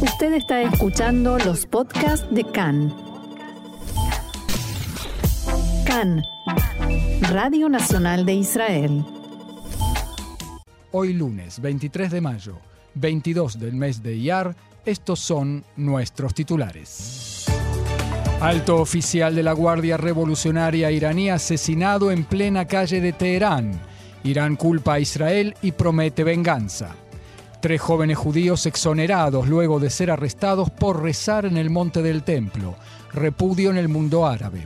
Usted está escuchando los podcasts de CAN. CAN, Radio Nacional de Israel. Hoy lunes 23 de mayo, 22 del mes de Iyar, estos son nuestros titulares. Alto oficial de la Guardia Revolucionaria iraní asesinado en plena calle de Teherán. Irán culpa a Israel y promete venganza. Tres jóvenes judíos exonerados luego de ser arrestados por rezar en el monte del templo. Repudio en el mundo árabe.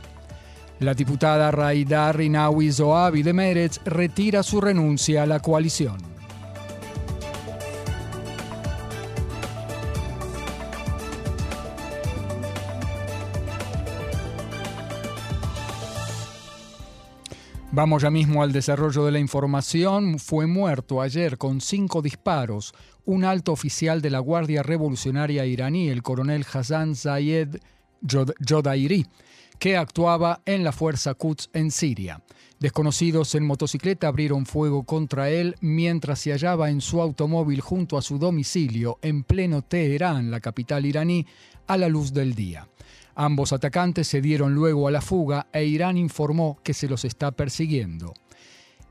La diputada Raida Rinawi Zoabi de Meretz retira su renuncia a la coalición. Vamos ya mismo al desarrollo de la información. Fue muerto ayer con cinco disparos un alto oficial de la Guardia Revolucionaria iraní, el coronel Hassan Zayed Jodairi, que actuaba en la fuerza Quds en Siria. Desconocidos en motocicleta abrieron fuego contra él mientras se hallaba en su automóvil junto a su domicilio en pleno Teherán, la capital iraní, a la luz del día. Ambos atacantes se dieron luego a la fuga e Irán informó que se los está persiguiendo.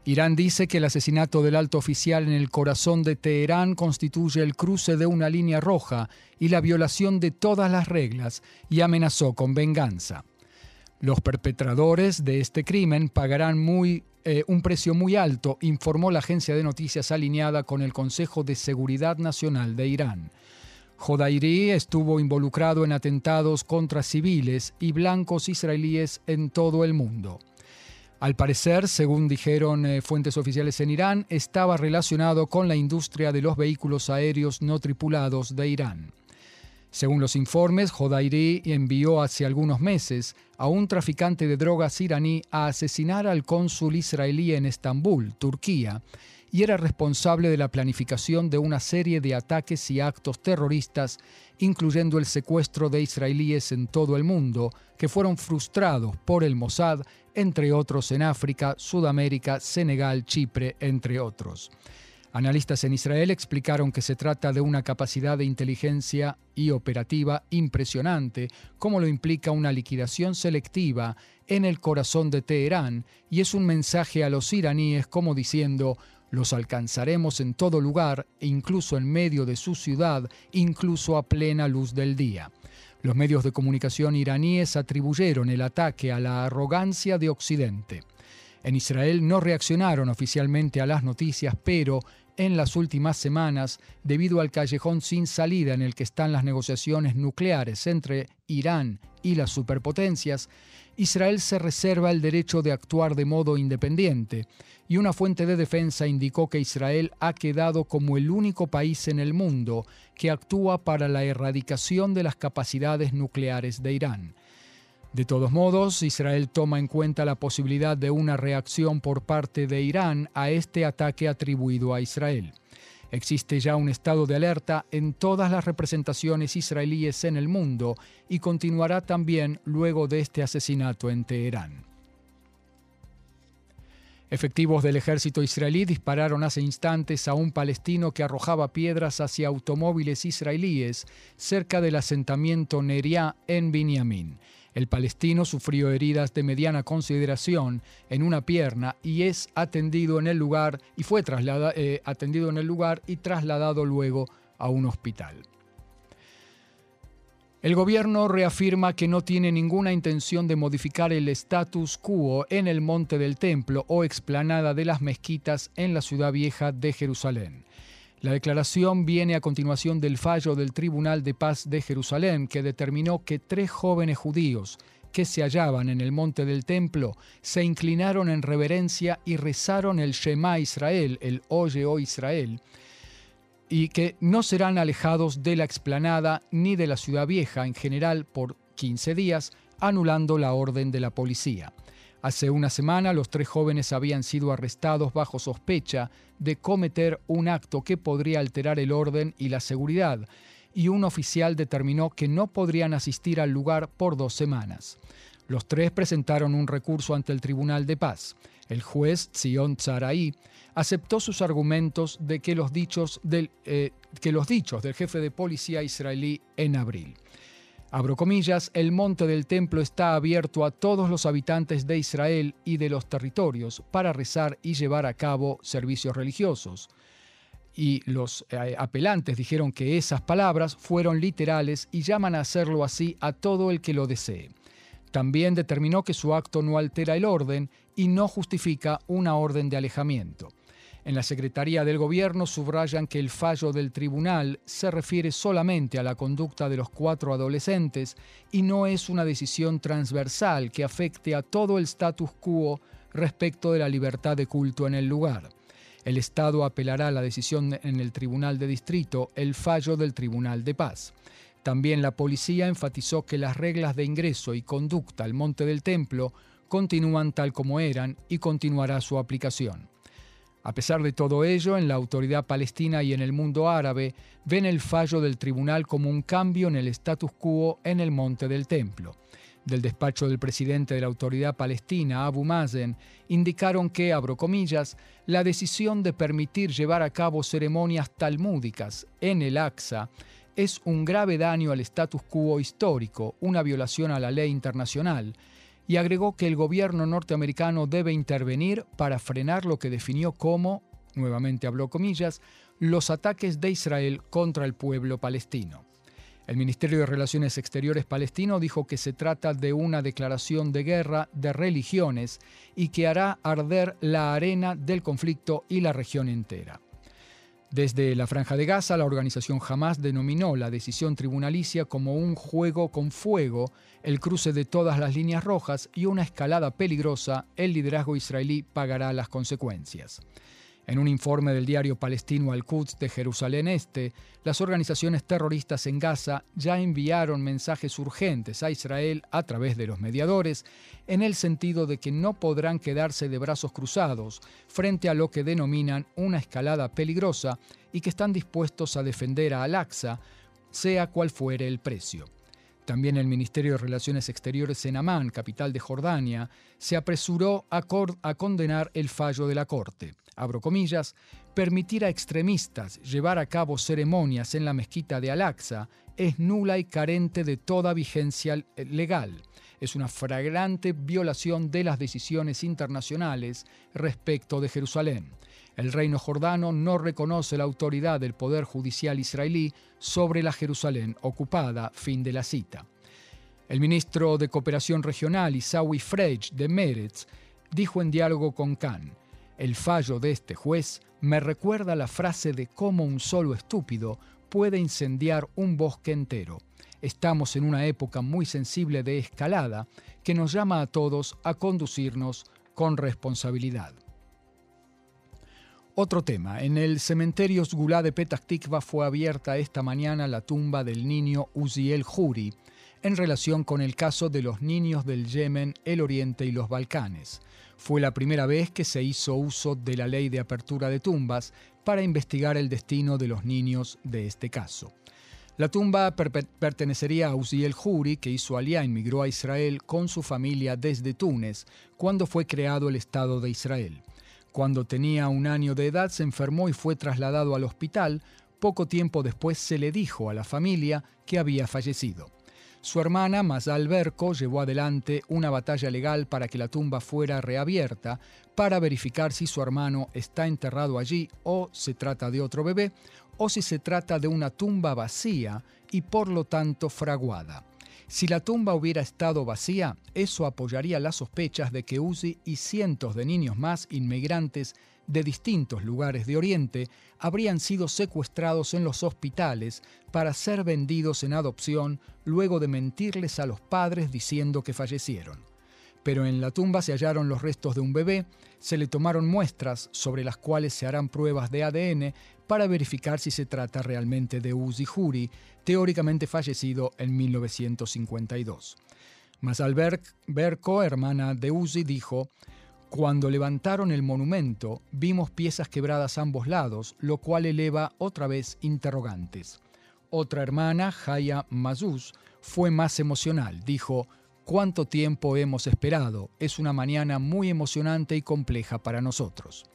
Irán dice que el asesinato del alto oficial en el corazón de Teherán constituye el cruce de una línea roja y la violación de todas las reglas y amenazó con venganza. Los perpetradores de este crimen pagarán muy, eh, un precio muy alto, informó la agencia de noticias alineada con el Consejo de Seguridad Nacional de Irán. Jodairi estuvo involucrado en atentados contra civiles y blancos israelíes en todo el mundo. Al parecer, según dijeron eh, fuentes oficiales en Irán, estaba relacionado con la industria de los vehículos aéreos no tripulados de Irán. Según los informes, Jodairi envió hace algunos meses a un traficante de drogas iraní a asesinar al cónsul israelí en Estambul, Turquía, y era responsable de la planificación de una serie de ataques y actos terroristas, incluyendo el secuestro de israelíes en todo el mundo, que fueron frustrados por el Mossad, entre otros en África, Sudamérica, Senegal, Chipre, entre otros. Analistas en Israel explicaron que se trata de una capacidad de inteligencia y operativa impresionante, como lo implica una liquidación selectiva en el corazón de Teherán, y es un mensaje a los iraníes como diciendo, los alcanzaremos en todo lugar, incluso en medio de su ciudad, incluso a plena luz del día. Los medios de comunicación iraníes atribuyeron el ataque a la arrogancia de Occidente. En Israel no reaccionaron oficialmente a las noticias, pero en las últimas semanas, debido al callejón sin salida en el que están las negociaciones nucleares entre Irán y las superpotencias, Israel se reserva el derecho de actuar de modo independiente, y una fuente de defensa indicó que Israel ha quedado como el único país en el mundo que actúa para la erradicación de las capacidades nucleares de Irán. De todos modos, Israel toma en cuenta la posibilidad de una reacción por parte de Irán a este ataque atribuido a Israel. Existe ya un estado de alerta en todas las representaciones israelíes en el mundo y continuará también luego de este asesinato en Teherán. Efectivos del ejército israelí dispararon hace instantes a un palestino que arrojaba piedras hacia automóviles israelíes cerca del asentamiento Neria en Binyamin. El palestino sufrió heridas de mediana consideración en una pierna y es atendido en el lugar y fue trasladado, eh, atendido en el lugar y trasladado luego a un hospital. El gobierno reafirma que no tiene ninguna intención de modificar el status quo en el Monte del Templo o explanada de las mezquitas en la ciudad vieja de Jerusalén. La declaración viene a continuación del fallo del Tribunal de Paz de Jerusalén, que determinó que tres jóvenes judíos que se hallaban en el monte del templo se inclinaron en reverencia y rezaron el Shema Israel, el Oye, oh Israel, y que no serán alejados de la explanada ni de la ciudad vieja en general por 15 días, anulando la orden de la policía. Hace una semana los tres jóvenes habían sido arrestados bajo sospecha de cometer un acto que podría alterar el orden y la seguridad, y un oficial determinó que no podrían asistir al lugar por dos semanas. Los tres presentaron un recurso ante el Tribunal de Paz. El juez Zion Tzaraí aceptó sus argumentos de que los, dichos del, eh, que los dichos del jefe de policía israelí en abril. Abro comillas, el monte del templo está abierto a todos los habitantes de Israel y de los territorios para rezar y llevar a cabo servicios religiosos. Y los eh, apelantes dijeron que esas palabras fueron literales y llaman a hacerlo así a todo el que lo desee. También determinó que su acto no altera el orden y no justifica una orden de alejamiento. En la Secretaría del Gobierno subrayan que el fallo del tribunal se refiere solamente a la conducta de los cuatro adolescentes y no es una decisión transversal que afecte a todo el status quo respecto de la libertad de culto en el lugar. El Estado apelará a la decisión en el Tribunal de Distrito, el fallo del Tribunal de Paz. También la policía enfatizó que las reglas de ingreso y conducta al Monte del Templo continúan tal como eran y continuará su aplicación. A pesar de todo ello, en la autoridad palestina y en el mundo árabe ven el fallo del tribunal como un cambio en el status quo en el monte del templo. Del despacho del presidente de la autoridad palestina, Abu Mazen, indicaron que, abro comillas, la decisión de permitir llevar a cabo ceremonias talmúdicas en el Aqsa es un grave daño al status quo histórico, una violación a la ley internacional, y agregó que el gobierno norteamericano debe intervenir para frenar lo que definió como, nuevamente habló comillas, los ataques de Israel contra el pueblo palestino. El Ministerio de Relaciones Exteriores palestino dijo que se trata de una declaración de guerra de religiones y que hará arder la arena del conflicto y la región entera. Desde la Franja de Gaza, la organización Hamas denominó la decisión tribunalicia como un juego con fuego, el cruce de todas las líneas rojas y una escalada peligrosa, el liderazgo israelí pagará las consecuencias. En un informe del diario palestino Al-Quds de Jerusalén Este, las organizaciones terroristas en Gaza ya enviaron mensajes urgentes a Israel a través de los mediadores, en el sentido de que no podrán quedarse de brazos cruzados frente a lo que denominan una escalada peligrosa y que están dispuestos a defender a Al-Aqsa, sea cual fuere el precio. También el Ministerio de Relaciones Exteriores en Amán, capital de Jordania, se apresuró a, condenar el fallo de la Corte. Abro comillas, permitir a extremistas llevar a cabo ceremonias en la mezquita de Al-Aqsa es nula y carente de toda vigencia legal. Es una flagrante violación de las decisiones internacionales respecto de Jerusalén. El reino jordano no reconoce la autoridad del poder judicial israelí sobre la Jerusalén ocupada. Fin de la cita. El ministro de Cooperación Regional, Isawi Freij, de Meretz, dijo en diálogo con Khan, el fallo de este juez me recuerda la frase de cómo un solo estúpido puede incendiar un bosque entero. Estamos en una época muy sensible de escalada que nos llama a todos a conducirnos con responsabilidad. Otro tema. En el cementerio Sgulá de Petah Tikva fue abierta esta mañana la tumba del niño Uziel Juri en relación con el caso de los niños del Yemen, el Oriente y los Balcanes. Fue la primera vez que se hizo uso de la ley de apertura de tumbas para investigar el destino de los niños de este caso. La tumba pertenecería a Uziel Juri, que hizo alía y migró a Israel con su familia desde Túnez, cuando fue creado el Estado de Israel. Cuando tenía un año de edad se enfermó y fue trasladado al hospital. Poco tiempo después se le dijo a la familia que había fallecido. Su hermana, Mazal Berko, llevó adelante una batalla legal para que la tumba fuera reabierta para verificar si su hermano está enterrado allí o se trata de otro bebé o si se trata de una tumba vacía y por lo tanto fraguada. Si la tumba hubiera estado vacía, eso apoyaría las sospechas de que Uzi y cientos de niños más inmigrantes de distintos lugares de Oriente habrían sido secuestrados en los hospitales para ser vendidos en adopción luego de mentirles a los padres diciendo que fallecieron pero en la tumba se hallaron los restos de un bebé, se le tomaron muestras sobre las cuales se harán pruebas de ADN para verificar si se trata realmente de Uzi Juri, teóricamente fallecido en 1952. Masal Berko, hermana de Uzi, dijo, cuando levantaron el monumento, vimos piezas quebradas a ambos lados, lo cual eleva otra vez interrogantes. Otra hermana, Jaya Mazuz, fue más emocional. Dijo, ¿Cuánto tiempo hemos esperado? Es una mañana muy emocionante y compleja para nosotros.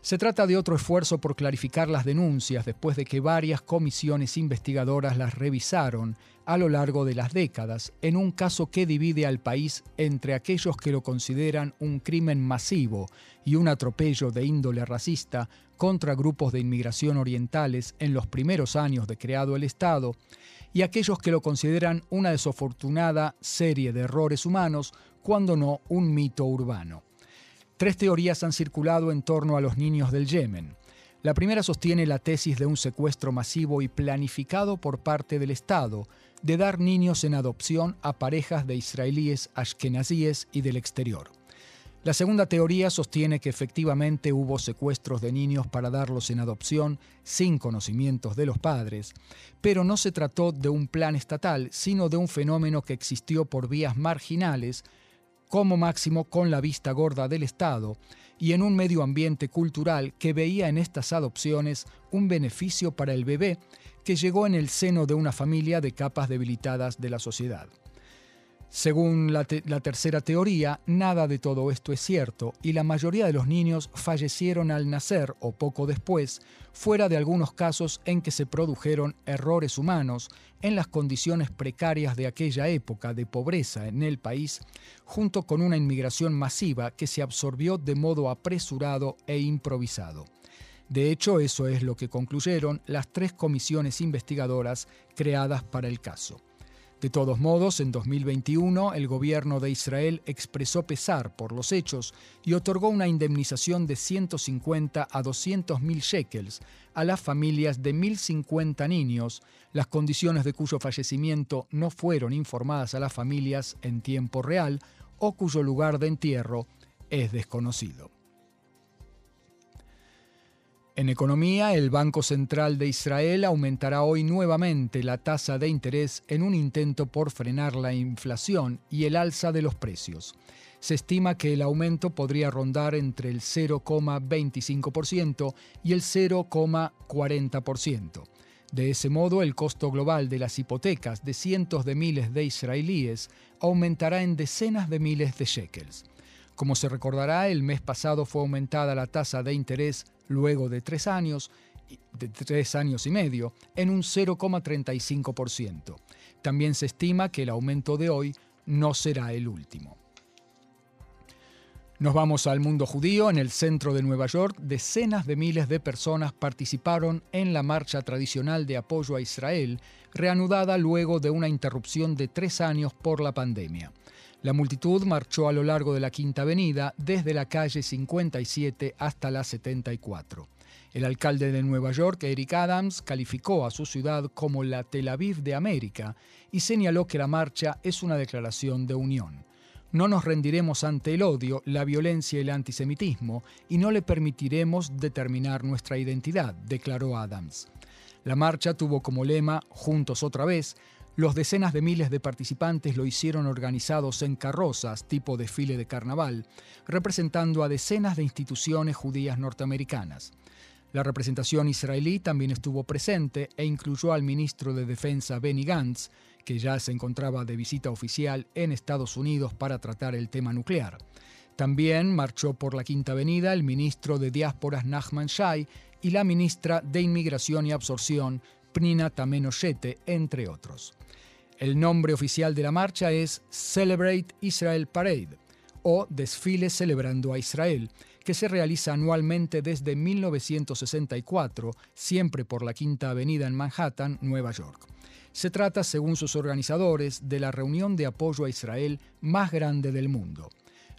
Se trata de otro esfuerzo por clarificar las denuncias después de que varias comisiones investigadoras las revisaron a lo largo de las décadas en un caso que divide al país entre aquellos que lo consideran un crimen masivo y un atropello de índole racista contra grupos de inmigración orientales en los primeros años de creado el Estado y aquellos que lo consideran una desafortunada serie de errores humanos, cuando no un mito urbano. Tres teorías han circulado en torno a los niños del Yemen. La primera sostiene la tesis de un secuestro masivo y planificado por parte del Estado de dar niños en adopción a parejas de israelíes ashkenazíes y del exterior. La segunda teoría sostiene que efectivamente hubo secuestros de niños para darlos en adopción sin conocimientos de los padres, pero no se trató de un plan estatal, sino de un fenómeno que existió por vías marginales como máximo con la vista gorda del Estado y en un medio ambiente cultural que veía en estas adopciones un beneficio para el bebé que llegó en el seno de una familia de capas debilitadas de la sociedad. Según la, tercera teoría, nada de todo esto es cierto y la mayoría de los niños fallecieron al nacer o poco después, fuera de algunos casos en que se produjeron errores humanos en las condiciones precarias de aquella época de pobreza en el país, junto con una inmigración masiva que se absorbió de modo apresurado e improvisado. De hecho, eso es lo que concluyeron las tres comisiones investigadoras creadas para el caso. De todos modos, en 2021 el gobierno de Israel expresó pesar por los hechos y otorgó una indemnización de 150 a 200 mil shekels a las familias de 1.050 niños, las condiciones de cuyo fallecimiento no fueron informadas a las familias en tiempo real o cuyo lugar de entierro es desconocido. En economía, el Banco Central de Israel aumentará hoy nuevamente la tasa de interés en un intento por frenar la inflación y el alza de los precios. Se estima que el aumento podría rondar entre el 0,25% y el 0,40%. De ese modo, el costo global de las hipotecas de cientos de miles de israelíes aumentará en decenas de miles de shekels. Como se recordará, el mes pasado fue aumentada la tasa de interés luego de tres años, de tres años y medio, en un 0,35%. También se estima que el aumento de hoy no será el último. Nos vamos al mundo judío. En el centro de Nueva York, decenas de miles de personas participaron en la marcha tradicional de apoyo a Israel, reanudada luego de una interrupción de tres años por la pandemia. La multitud marchó a lo largo de la Quinta Avenida, desde la calle 57 hasta la 74. El alcalde de Nueva York, Eric Adams, calificó a su ciudad como la Tel Aviv de América y señaló que la marcha es una declaración de unión. No nos rendiremos ante el odio, la violencia y el antisemitismo y no le permitiremos determinar nuestra identidad, declaró Adams. La marcha tuvo como lema Juntos otra vez, los decenas de miles de participantes lo hicieron organizados en carrozas tipo desfile de carnaval, representando a decenas de instituciones judías norteamericanas. La representación israelí también estuvo presente e incluyó al ministro de Defensa Benny Gantz, que ya se encontraba de visita oficial en Estados Unidos para tratar el tema nuclear. También marchó por la Quinta Avenida el ministro de Diásporas Nachman Shai y la ministra de Inmigración y Absorción Pnina Tamenoshete, entre otros. El nombre oficial de la marcha es Celebrate Israel Parade o Desfile Celebrando a Israel, que se realiza anualmente desde 1964, siempre por la Quinta Avenida en Manhattan, Nueva York. Se trata, según sus organizadores, de la reunión de apoyo a Israel más grande del mundo.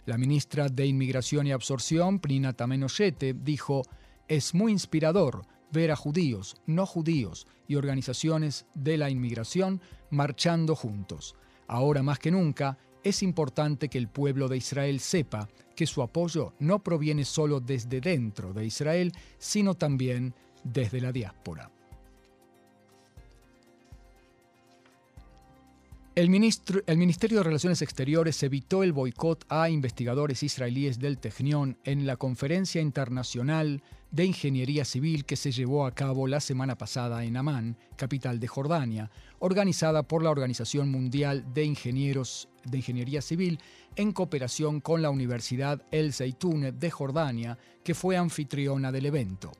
La ministra de Inmigración y Absorción, Prina Tamenoshete, dijo, es muy inspirador ver a judíos, no judíos y organizaciones de la inmigración marchando juntos. Ahora más que nunca, es importante que el pueblo de Israel sepa que su apoyo no proviene solo desde dentro de Israel, sino también desde la diáspora. El, Ministerio de Relaciones Exteriores evitó el boicot a investigadores israelíes del Technion en la Conferencia Internacional de Ingeniería Civil que se llevó a cabo la semana pasada en Amán, capital de Jordania, organizada por la Organización Mundial de Ingenieros de Ingeniería Civil en cooperación con la Universidad El Zaytune de Jordania, que fue anfitriona del evento.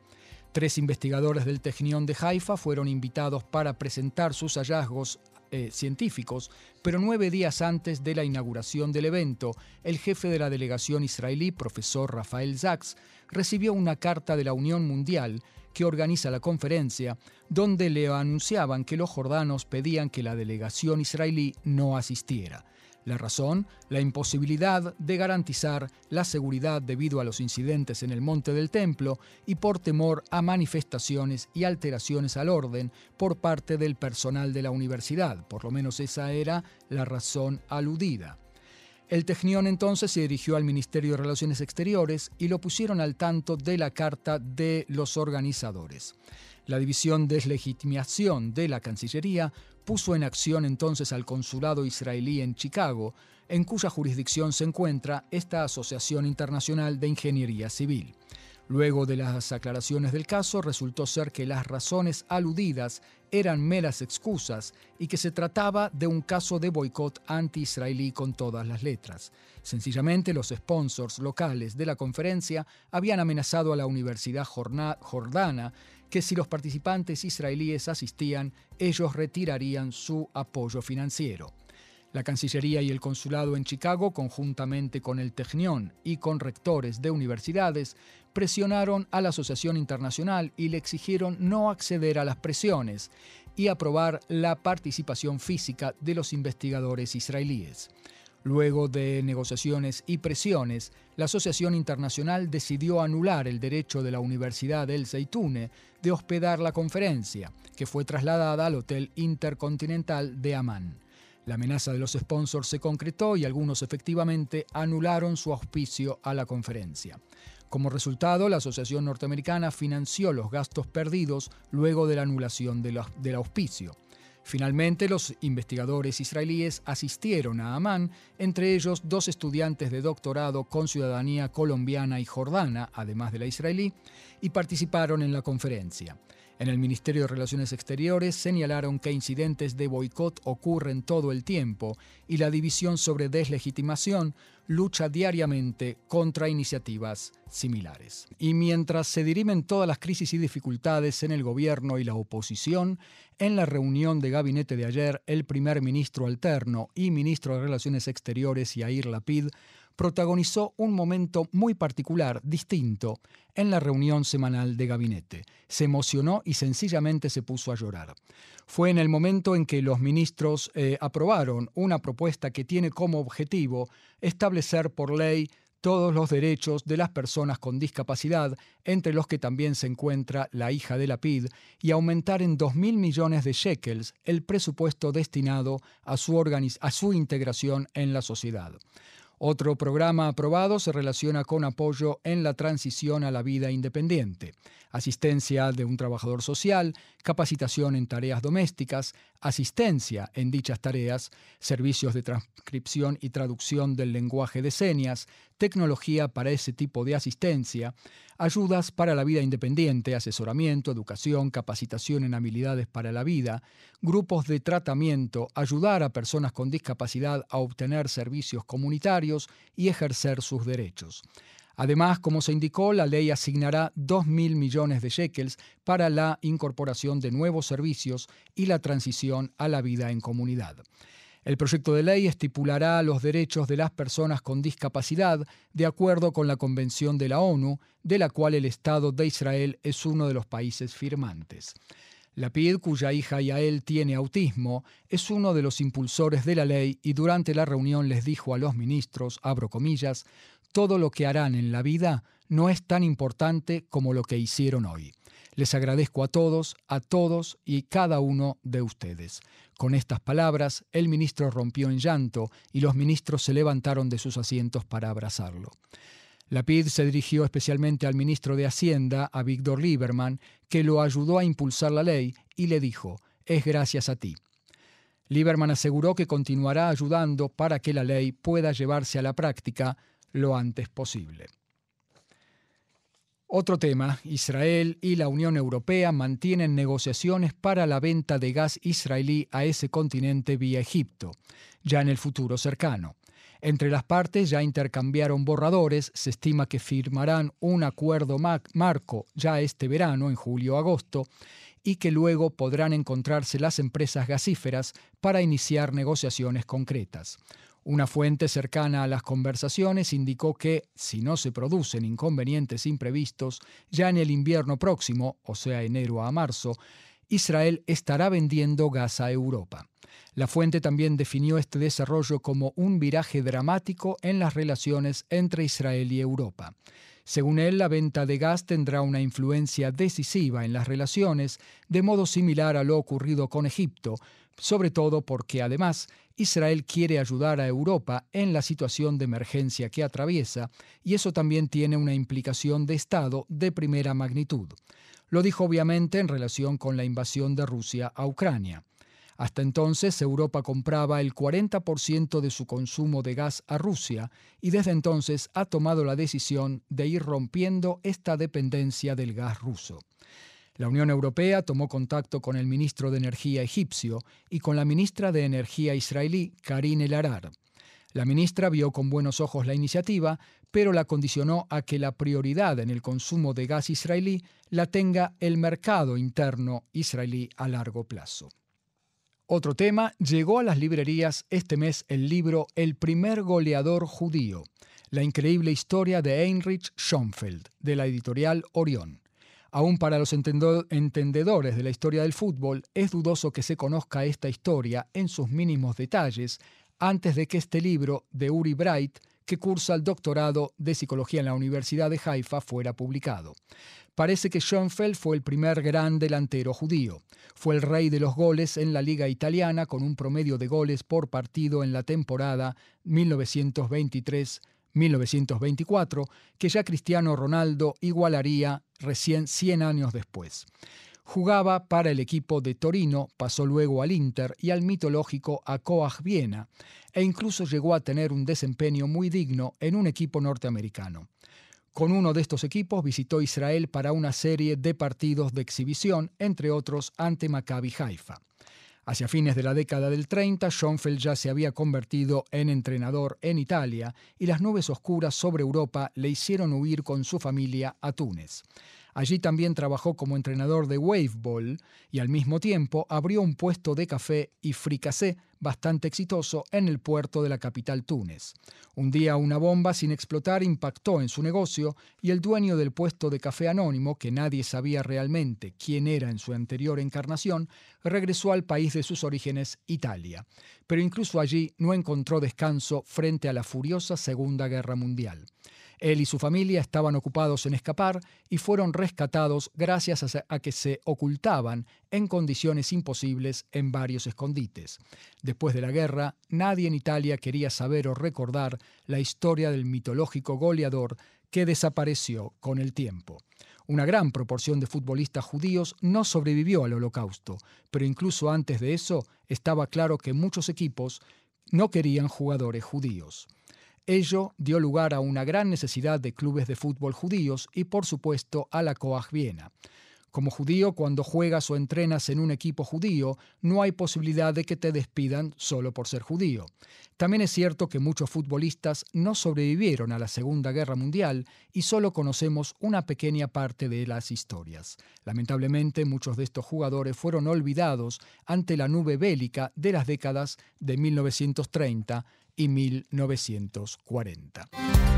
Tres investigadores del Technion de Haifa fueron invitados para presentar sus hallazgos eh, científicos, pero nueve días antes de la inauguración del evento, el jefe de la delegación israelí, profesor Rafael Sachs, recibió una carta de la Unión Mundial que organiza la conferencia, donde le anunciaban que los jordanos pedían que la delegación israelí no asistiera. La razón, la imposibilidad de garantizar la seguridad debido a los incidentes en el Monte del Templo y por temor a manifestaciones y alteraciones al orden por parte del personal de la universidad. Por lo menos esa era la razón aludida. El Technion entonces se dirigió al Ministerio de Relaciones Exteriores y lo pusieron al tanto de la carta de los organizadores. La División de Deslegitimación de la Cancillería puso en acción entonces al consulado israelí en Chicago, en cuya jurisdicción se encuentra esta Asociación Internacional de Ingeniería Civil. Luego de las aclaraciones del caso, resultó ser que las razones aludidas eran meras excusas y que se trataba de un caso de boicot anti-israelí con todas las letras. Sencillamente, los sponsors locales de la conferencia habían amenazado a la Universidad Jordana que si los participantes israelíes asistían, ellos retirarían su apoyo financiero. La Cancillería y el Consulado en Chicago, conjuntamente con el Technion y con rectores de universidades, presionaron a la Asociación Internacional y le exigieron no acceder a las presiones y aprobar la participación física de los investigadores israelíes. Luego de negociaciones y presiones, la Asociación Internacional decidió anular el derecho de la Universidad del Zeitune de hospedar la conferencia, que fue trasladada al Hotel Intercontinental de Amán. La amenaza de los sponsors se concretó y algunos efectivamente anularon su auspicio a la conferencia. Como resultado, la Asociación Norteamericana financió los gastos perdidos luego de la anulación del auspicio. Finalmente, los investigadores israelíes asistieron a Amán, entre ellos dos estudiantes de doctorado con ciudadanía colombiana y jordana, además de la israelí, y participaron en la conferencia. En el Ministerio de Relaciones Exteriores señalaron que incidentes de boicot ocurren todo el tiempo y la División sobre Deslegitimación lucha diariamente contra iniciativas similares. Y mientras se dirimen todas las crisis y dificultades en el gobierno y la oposición, en la reunión de gabinete de ayer, el primer ministro alterno y ministro de Relaciones Exteriores, Yair Lapid, protagonizó un momento muy particular, distinto, en la reunión semanal de gabinete. Se emocionó y sencillamente se puso a llorar. Fue en el momento en que los ministros eh, aprobaron una propuesta que tiene como objetivo establecer por ley todos los derechos de las personas con discapacidad, entre los que también se encuentra la hija de la PID, y aumentar en 2.000 millones de shekels el presupuesto destinado a su, a su integración en la sociedad. Otro programa aprobado se relaciona con apoyo en la transición a la vida independiente, asistencia de un trabajador social, capacitación en tareas domésticas, asistencia en dichas tareas, servicios de transcripción y traducción del lenguaje de señas, tecnología para ese tipo de asistencia, ayudas para la vida independiente, asesoramiento, educación, capacitación en habilidades para la vida, grupos de tratamiento, ayudar a personas con discapacidad a obtener servicios comunitarios y ejercer sus derechos. Además, como se indicó, la ley asignará 2.000 millones de shekels para la incorporación de nuevos servicios y la transición a la vida en comunidad. El proyecto de ley estipulará los derechos de las personas con discapacidad de acuerdo con la Convención de la ONU, de la cual el Estado de Israel es uno de los países firmantes. La PID, cuya hija Yael tiene autismo, es uno de los impulsores de la ley y durante la reunión les dijo a los ministros, abro comillas, todo lo que harán en la vida no es tan importante como lo que hicieron hoy. Les agradezco a todos, a todos y cada uno de ustedes. Con estas palabras, el ministro rompió en llanto y los ministros se levantaron de sus asientos para abrazarlo. La PID se dirigió especialmente al ministro de Hacienda, a Víctor Lieberman, que lo ayudó a impulsar la ley y le dijo, es gracias a ti. Lieberman aseguró que continuará ayudando para que la ley pueda llevarse a la práctica lo antes posible. Otro tema, Israel y la Unión Europea mantienen negociaciones para la venta de gas israelí a ese continente vía Egipto, ya en el futuro cercano. Entre las partes ya intercambiaron borradores, se estima que firmarán un acuerdo marco ya este verano, en julio-agosto, y que luego podrán encontrarse las empresas gasíferas para iniciar negociaciones concretas. Una fuente cercana a las conversaciones indicó que, si no se producen inconvenientes imprevistos, ya en el invierno próximo, o sea, enero a marzo, Israel estará vendiendo gas a Europa. La fuente también definió este desarrollo como un viraje dramático en las relaciones entre Israel y Europa. Según él, la venta de gas tendrá una influencia decisiva en las relaciones, de modo similar a lo ocurrido con Egipto, sobre todo porque además Israel quiere ayudar a Europa en la situación de emergencia que atraviesa, y eso también tiene una implicación de Estado de primera magnitud. Lo dijo obviamente en relación con la invasión de Rusia a Ucrania. Hasta entonces Europa compraba el 40% de su consumo de gas a Rusia y desde entonces ha tomado la decisión de ir rompiendo esta dependencia del gas ruso. La Unión Europea tomó contacto con el ministro de Energía egipcio y con la ministra de Energía israelí, Karine El La ministra vio con buenos ojos la iniciativa, pero la condicionó a que la prioridad en el consumo de gas israelí la tenga el mercado interno israelí a largo plazo. Otro tema, llegó a las librerías este mes el libro El primer goleador judío, la increíble historia de Heinrich Schonfeld, de la editorial Orión. Aún para los entendedores de la historia del fútbol, es dudoso que se conozca esta historia en sus mínimos detalles antes de que este libro de Uri Bright, que cursa el doctorado de psicología en la Universidad de Haifa, fuera publicado. Parece que Schoenfeld fue el primer gran delantero judío. Fue el rey de los goles en la liga italiana con un promedio de goles por partido en la temporada 1923 1924, que ya Cristiano Ronaldo igualaría recién 100 años después. Jugaba para el equipo de Torino, pasó luego al Inter y al mitológico Acoag Viena, e incluso llegó a tener un desempeño muy digno en un equipo norteamericano. Con uno de estos equipos visitó Israel para una serie de partidos de exhibición, entre otros ante Maccabi Haifa. Hacia fines de la década del 30, Schoenfeld ya se había convertido en entrenador en Italia y las nubes oscuras sobre Europa le hicieron huir con su familia a Túnez. Allí también trabajó como entrenador de waveball y al mismo tiempo abrió un puesto de café y fricasé bastante exitoso en el puerto de la capital Túnez. Un día una bomba sin explotar impactó en su negocio y el dueño del puesto de café anónimo, que nadie sabía realmente quién era en su anterior encarnación, regresó al país de sus orígenes, Italia. Pero incluso allí no encontró descanso frente a la furiosa Segunda Guerra Mundial. Él y su familia estaban ocupados en escapar y fueron rescatados gracias a que se ocultaban en condiciones imposibles en varios escondites. Después de la guerra, nadie en Italia quería saber o recordar la historia del mitológico goleador que desapareció con el tiempo. Una gran proporción de futbolistas judíos no sobrevivió al holocausto, pero incluso antes de eso estaba claro que muchos equipos no querían jugadores judíos. Ello dio lugar a una gran necesidad de clubes de fútbol judíos y, por supuesto, a la Coag Viena. Como judío, cuando juegas o entrenas en un equipo judío, no hay posibilidad de que te despidan solo por ser judío. También es cierto que muchos futbolistas no sobrevivieron a la Segunda Guerra Mundial y solo conocemos una pequeña parte de las historias. Lamentablemente, muchos de estos jugadores fueron olvidados ante la nube bélica de las décadas de 1930 y 1940.